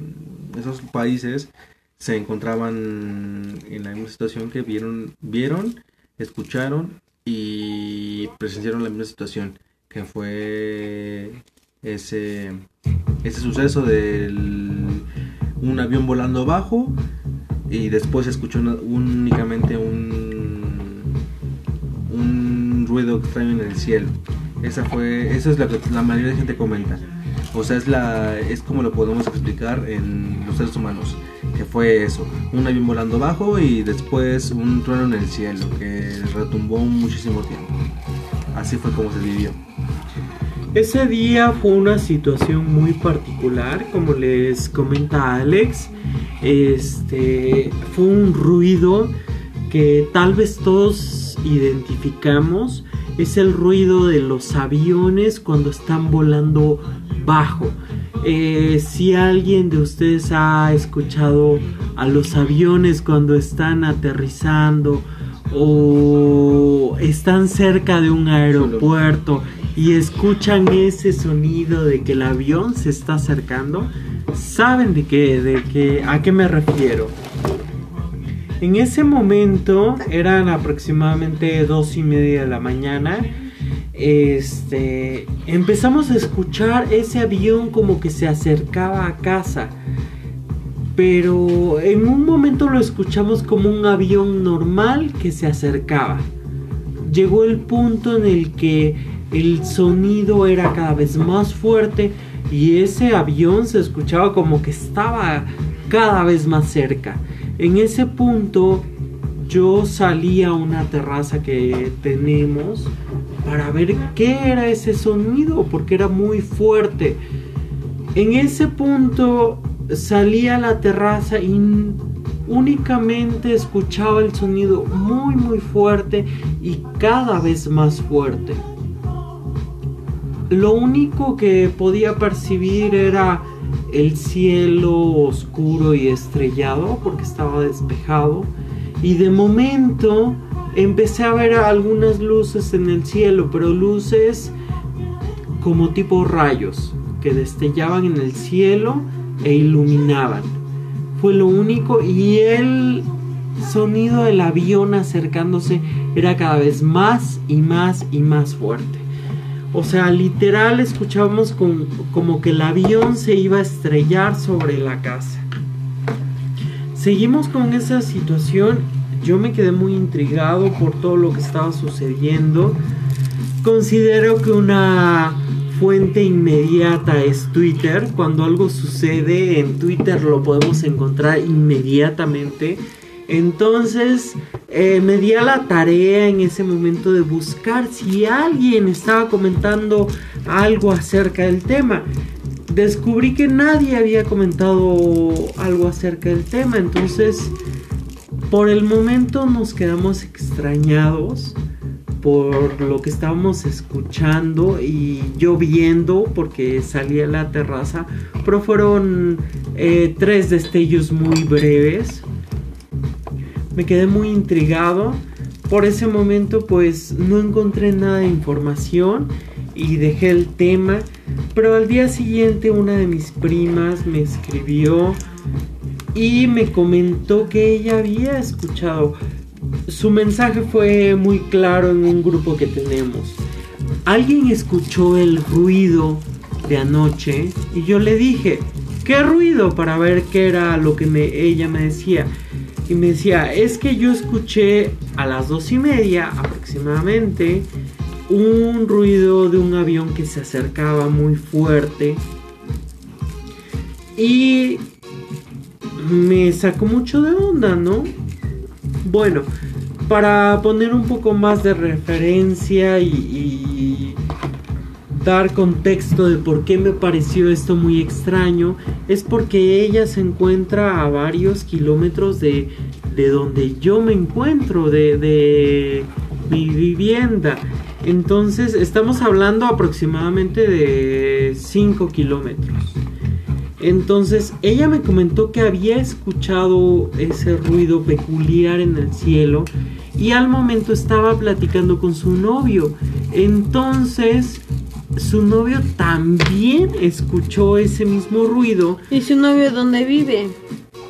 esos países se encontraban en la misma situación que vieron, vieron, escucharon y presenciaron la misma situación, que fue ese, ese suceso del un avión volando bajo y después escuchó únicamente un, un ruido extraño en el cielo. Esa fue, eso es lo que la mayoría de gente comenta. O sea, es la es como lo podemos explicar en los seres humanos, que fue eso, un avión volando bajo y después un trueno en el cielo que retumbó muchísimo tiempo. Así fue como se vivió. Ese día fue una situación muy particular, como les comenta Alex. Este fue un ruido que tal vez todos identificamos. Es el ruido de los aviones cuando están volando bajo. Eh, si alguien de ustedes ha escuchado a los aviones cuando están aterrizando o están cerca de un aeropuerto y escuchan ese sonido de que el avión se está acercando, saben de qué, de qué, a qué me refiero. En ese momento eran aproximadamente dos y media de la mañana. Este empezamos a escuchar ese avión como que se acercaba a casa. Pero en un momento lo escuchamos como un avión normal que se acercaba. Llegó el punto en el que el sonido era cada vez más fuerte y ese avión se escuchaba como que estaba cada vez más cerca. En ese punto yo salí a una terraza que tenemos para ver qué era ese sonido porque era muy fuerte. En ese punto salí a la terraza y únicamente escuchaba el sonido muy muy fuerte y cada vez más fuerte. Lo único que podía percibir era el cielo oscuro y estrellado porque estaba despejado. Y de momento empecé a ver algunas luces en el cielo, pero luces como tipo rayos que destellaban en el cielo e iluminaban. Fue lo único y el sonido del avión acercándose era cada vez más y más y más fuerte. O sea, literal escuchábamos como que el avión se iba a estrellar sobre la casa. seguimos con esa situación. Yo me quedé muy intrigado por todo lo que estaba sucediendo. Considero que una fuente inmediata es Twitter. Cuando algo sucede en Twitter lo podemos encontrar inmediatamente. Entonces eh, me di a la tarea en ese momento de buscar si alguien estaba comentando algo acerca del tema. Descubrí que nadie había comentado algo acerca del tema. Entonces por el momento nos quedamos extrañados por lo que estábamos escuchando y yo viendo porque salí a la terraza, pero fueron eh, tres destellos muy breves. Me quedé muy intrigado. Por ese momento pues no encontré nada de información y dejé el tema. Pero al día siguiente una de mis primas me escribió y me comentó que ella había escuchado su mensaje fue muy claro en un grupo que tenemos. Alguien escuchó el ruido de anoche y yo le dije, ¿qué ruido? Para ver qué era lo que ella me decía. Y me decía, es que yo escuché a las dos y media aproximadamente un ruido de un avión que se acercaba muy fuerte. Y me sacó mucho de onda, ¿no? Bueno, para poner un poco más de referencia y, dar contexto de por qué me pareció esto muy extraño, es porque ella se encuentra a varios kilómetros de, donde yo me encuentro, de, de mi vivienda. Entonces estamos hablando aproximadamente de 5 kilómetros. Entonces ella me comentó que había escuchado ese ruido peculiar en el cielo y al momento estaba platicando con su novio. Entonces su novio también escuchó ese mismo ruido. ¿Y su novio dónde vive?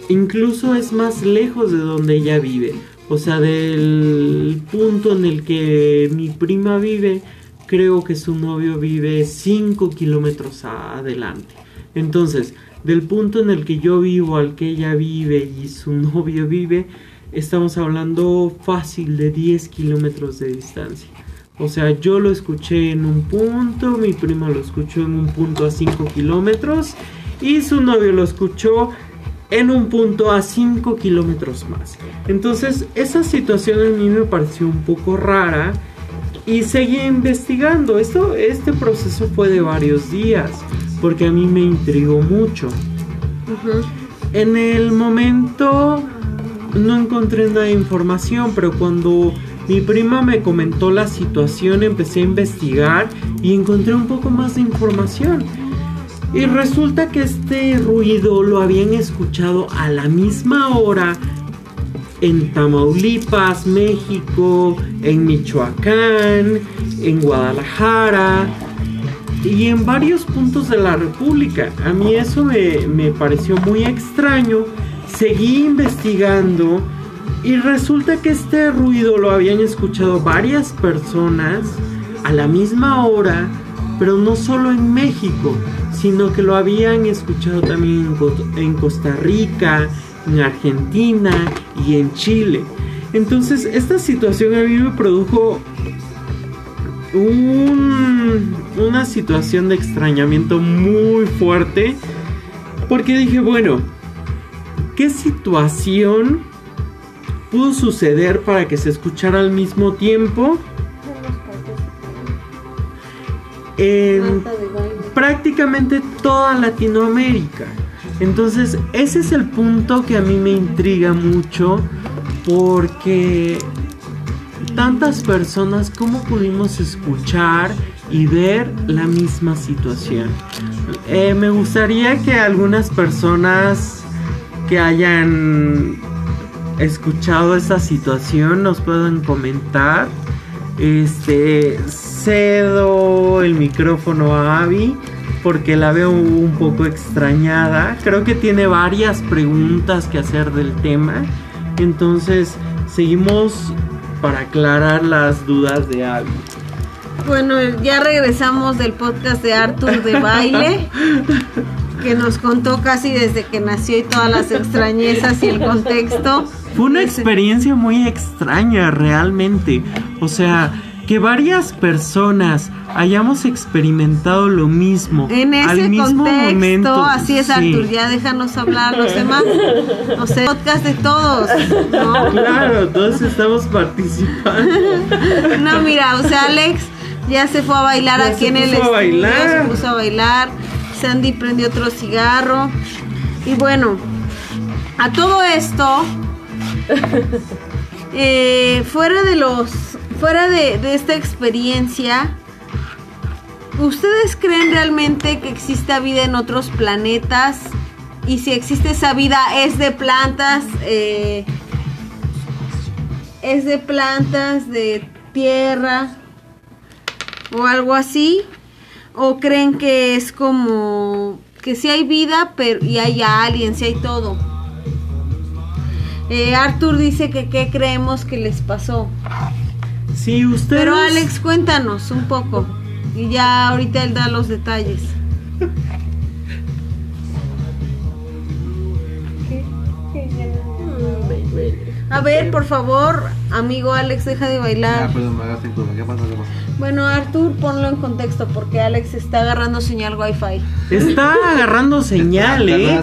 Incluso es más lejos de donde ella vive. O sea, del punto en el que mi prima vive, creo que su novio vive 5 kilómetros adelante. Entonces, del punto en el que yo vivo al que ella vive y su novio vive, estamos hablando fácil de 10 kilómetros de distancia. O sea, yo lo escuché en un punto, mi prima lo escuchó en un punto a 5 kilómetros y su novio lo escuchó en un punto a 5 kilómetros más. Entonces, esa situación a mí me pareció un poco rara y seguí investigando. Esto, este proceso fue de varios días porque a mí me intrigó mucho. En el momento no encontré nada de información, pero cuando mi prima me comentó la situación empecé a investigar y encontré un poco más de información. Y resulta que este ruido lo habían escuchado a la misma hora en Tamaulipas, México, en Michoacán, en Guadalajara, y en varios puntos de la República. A mí eso me, pareció muy extraño. Seguí investigando y resulta que este ruido lo habían escuchado varias personas a la misma hora, pero no solo en México, sino que lo habían escuchado también en Costa Rica, en Argentina y en Chile. Entonces esta situación a mí me produjo una situación de extrañamiento muy fuerte. Porque dije, bueno, ¿qué situación pudo suceder para que se escuchara al mismo tiempo? En prácticamente toda Latinoamérica. Entonces, ese es el punto que a mí me intriga mucho porque tantas personas, ¿cómo pudimos escuchar y ver la misma situación? Eh, me gustaría que algunas personas que hayan escuchado esta situación nos puedan comentar. Este cedo el micrófono a Abby porque la veo un poco extrañada. Creo que tiene varias preguntas que hacer del tema. Entonces, seguimos para aclarar las dudas de Abby. Bueno, ya regresamos del podcast de Arthur de baile. que nos contó casi desde que nació y todas las extrañezas y el contexto. Fue una experiencia muy extraña realmente. O sea, que varias personas hayamos experimentado lo mismo en ese al mismo contexto, momento. Así es, Artur, ya déjanos hablar los demás. No sé, podcast de todos. Claro, todos estamos participando. no, mira, o sea, Alex ya se fue a bailar aquí en el estudio. Bailar. Se puso a bailar. Sandy prendió otro cigarro. Y bueno, a todo esto, eh, fuera de los fuera de, esta experiencia, ¿ustedes creen realmente que exista vida en otros planetas? Y si existe esa vida, ¿es de plantas? Eh, ¿Es de plantas, de tierra? ¿O algo así? ¿O creen que es como que si hay vida pero, y hay aliens, si hay todo? Eh, Arthur dice que qué creemos que les pasó. Sí, usted. Pero Alex, cuéntanos un poco. Y ya ahorita él da los detalles. A ver, por favor, amigo Alex, deja de bailar. Ah, perdón, me ¿Qué pasa? ¿Qué pasa? Bueno, Artur, ponlo en contexto porque Alex está agarrando señal Wi-Fi. Está agarrando señal, ¿eh?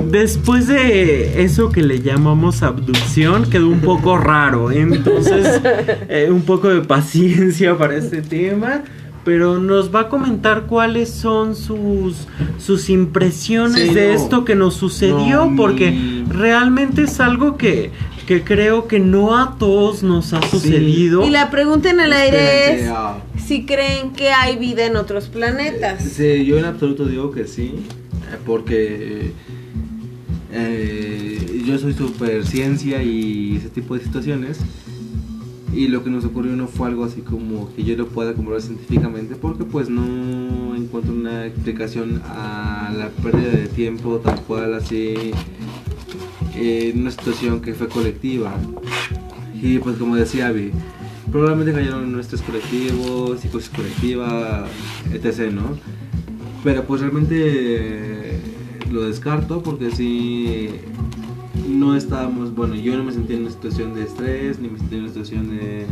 Después de eso que le llamamos abducción, quedó un poco raro. Entonces, eh, un poco de paciencia para este tema pero nos va a comentar cuáles son sus, sus impresiones de esto que nos sucedió, porque realmente es algo que, que creo que no a todos nos ha sucedido. Y la pregunta en el aire es ah. si creen que hay vida en otros planetas. Sí, yo en absoluto digo que sí, porque eh, yo soy super ciencia y ese tipo de situaciones. Y lo que nos ocurrió no fue algo así como que yo lo pueda comprobar científicamente porque pues no encuentro una explicación a la pérdida de tiempo tal cual así en una situación que fue colectiva. Y pues como decía Abby, probablemente cayeron en nuestros colectivos, psicosis colectiva, etc. ¿no? Pero pues realmente lo descarto porque sí no estábamos, bueno, yo no me sentía en una situación de estrés, ni me sentía en una situación de,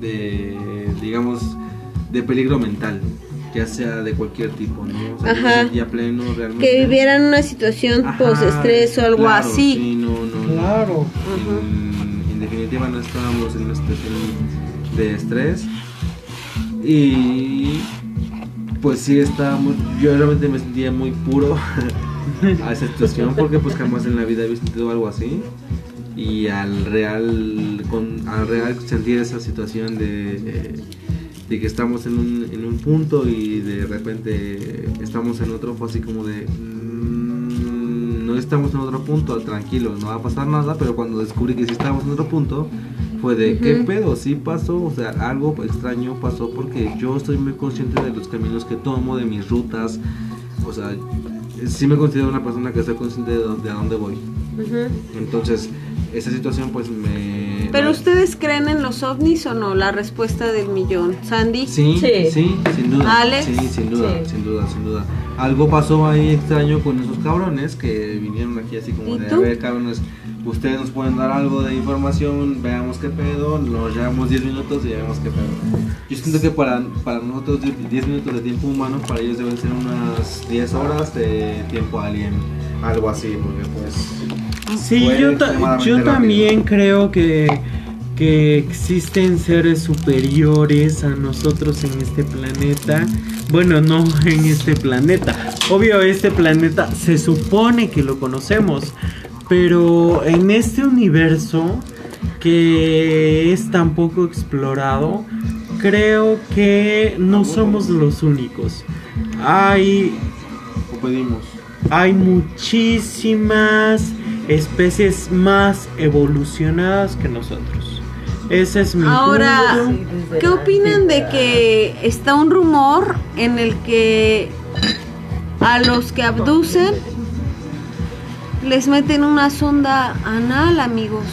de digamos, de peligro mental ya sea de cualquier tipo, ¿no? O sea, Ajá. pleno realmente. Que vivieran una situación post-estrés o algo así. Sí, no, no. Claro. En, en, definitiva no estábamos en una situación de estrés. Y pues sí estábamos, yo realmente me sentía muy puro a esa situación porque pues jamás en la vida había sentido algo así. Y al real, con, al real sentir esa situación de de que estamos en un, en un punto y de repente estamos en otro, fue así como de, mm, no estamos en otro punto, tranquilo, no va a pasar nada, pero cuando descubrí que sí estábamos en otro punto, fue de, ¿qué pedo? Sí pasó, o sea, algo extraño pasó porque yo estoy muy consciente de los caminos que tomo, de mis rutas, o sea, sí me considero una persona que estoy consciente de, de a dónde voy. Entonces, esa situación pues me... ¿Pero ustedes creen en los ovnis o no? La respuesta del millón. ¿Sandy? Sí, sí, sin duda. ¿Alex? Sí, sin duda, sin duda, sin duda. Algo pasó ahí extraño con esos cabrones que vinieron aquí así como de, a ver, cabrones, ustedes nos pueden dar algo de información, veamos qué pedo, nos llevamos 10 minutos y veamos qué pedo. Yo siento que para, para nosotros 10 minutos de tiempo humano, para ellos deben ser unas 10 horas de tiempo alien, algo así, porque pues Sí, yo, yo también creo que, que existen seres superiores a nosotros en este planeta. Bueno, no en este planeta. Obvio, este planeta se supone que lo conocemos. Pero en este universo que es tan poco explorado, creo que no somos los únicos. Hay... pedimos. Hay muchísimas especies más evolucionadas que nosotros. Ese es mi Ahora, ¿qué opinan de que está un rumor en el que a los que abducen les meten una sonda anal, amigos?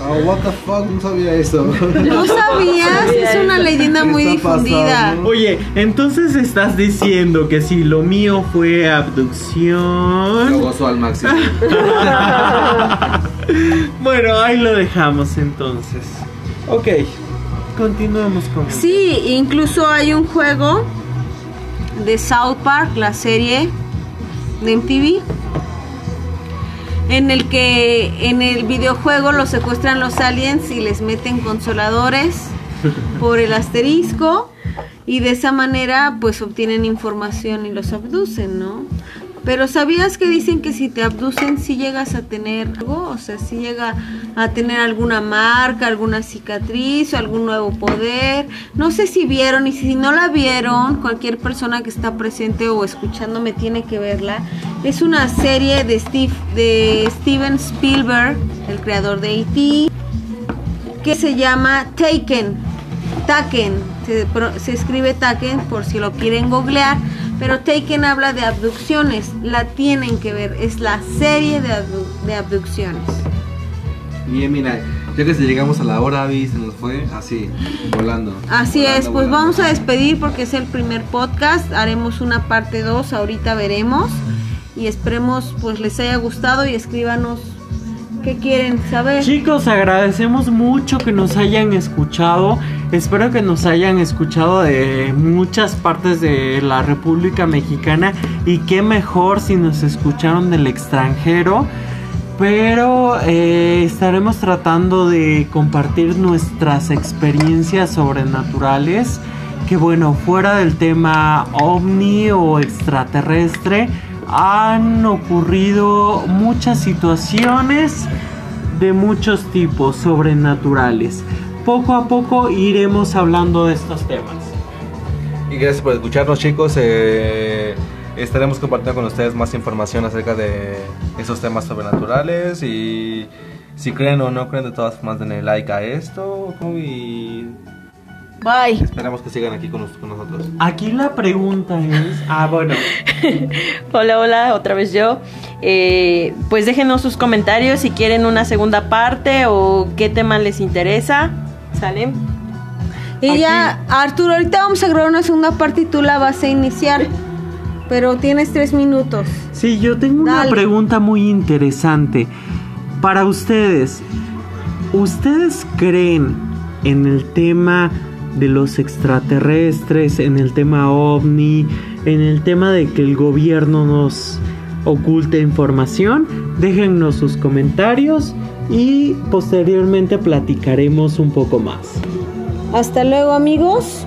Oh, what the fuck, no sabía eso. No sabías, es una leyenda muy difundida. Oye, entonces estás diciendo que si lo mío fue abducción. Lo gozo al máximo. bueno, ahí lo dejamos entonces. Ok, continuemos con. Sí, incluso hay un juego de South Park, la serie de MTV en el que en el videojuego los secuestran los aliens y les meten consoladores por el asterisco y de esa manera pues obtienen información y los abducen, ¿no? Pero ¿sabías que dicen que si te abducen si llegas a tener algo? O sea, si llega a tener alguna marca, alguna cicatriz o algún nuevo poder. No sé si vieron y si no la vieron, cualquier persona que está presente o escuchándome tiene que verla. Es una serie de, Steve, de Steven Spielberg, el creador de E.T., que se llama Taken. Taken, se, se escribe Taken por si lo quieren googlear pero Taken habla de abducciones, la tienen que ver, es la serie de, abducciones. Bien, mira, ya que si llegamos a la hora, Avi, se nos fue así, volando. Así es, pues vamos a despedir porque es el primer podcast, haremos una parte 2, ahorita veremos y esperemos pues les haya gustado y escríbanos qué quieren saber. Chicos, agradecemos mucho que nos hayan escuchado. Espero que nos hayan escuchado de muchas partes de la República Mexicana y qué mejor si nos escucharon del extranjero. Pero eh, estaremos tratando de compartir nuestras experiencias sobrenaturales. Que bueno, fuera del tema ovni o extraterrestre, han ocurrido muchas situaciones de muchos tipos sobrenaturales. Poco a poco iremos hablando de estos temas. Y gracias por escucharnos chicos. Eh, estaremos compartiendo con ustedes más información acerca de esos temas sobrenaturales y si creen o no creen de todas formas denle like a esto y Bye. Esperamos que sigan aquí con, nosotros. Aquí la pregunta es, ah, bueno. hola, hola, otra vez yo. Eh, pues déjenos sus comentarios si quieren una segunda parte o qué tema les interesa. ¿Sale? Y ya, Arturo, ahorita vamos a grabar una segunda parte y tú la vas a iniciar. Pero tienes tres minutos. Sí, yo tengo una pregunta muy interesante. Para ustedes, ¿ustedes creen en el tema de los extraterrestres, en el tema ovni, en el tema de que el gobierno nos oculte información, déjennos sus comentarios y posteriormente platicaremos un poco más. Hasta luego amigos.